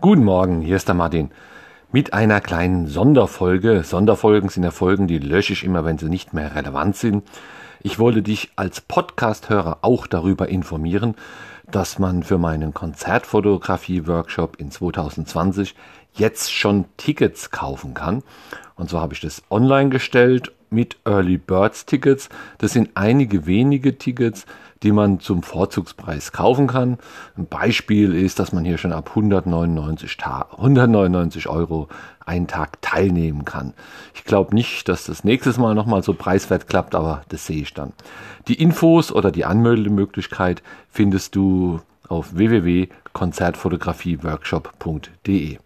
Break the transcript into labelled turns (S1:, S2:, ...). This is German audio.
S1: Guten Morgen, hier ist der Martin. Mit einer kleinen Sonderfolge. Sonderfolgen sind ja Folgen, die lösche ich immer, wenn sie nicht mehr relevant sind. Ich wollte dich als Podcast-Hörer auch darüber informieren, dass man für meinen Konzertfotografie-Workshop in 2020 jetzt schon Tickets kaufen kann. Und zwar habe ich das online gestellt mit Early Birds Tickets. Das sind einige wenige Tickets, die man zum Vorzugspreis kaufen kann. Ein Beispiel ist, dass man hier schon ab 199, 199 Euro einen Tag teilnehmen kann. Ich glaube nicht, dass das nächstes Mal nochmal so preiswert klappt, aber das sehe ich dann. Die Infos oder die Anmeldemöglichkeit findest du auf www.konzertfotografieworkshop.de.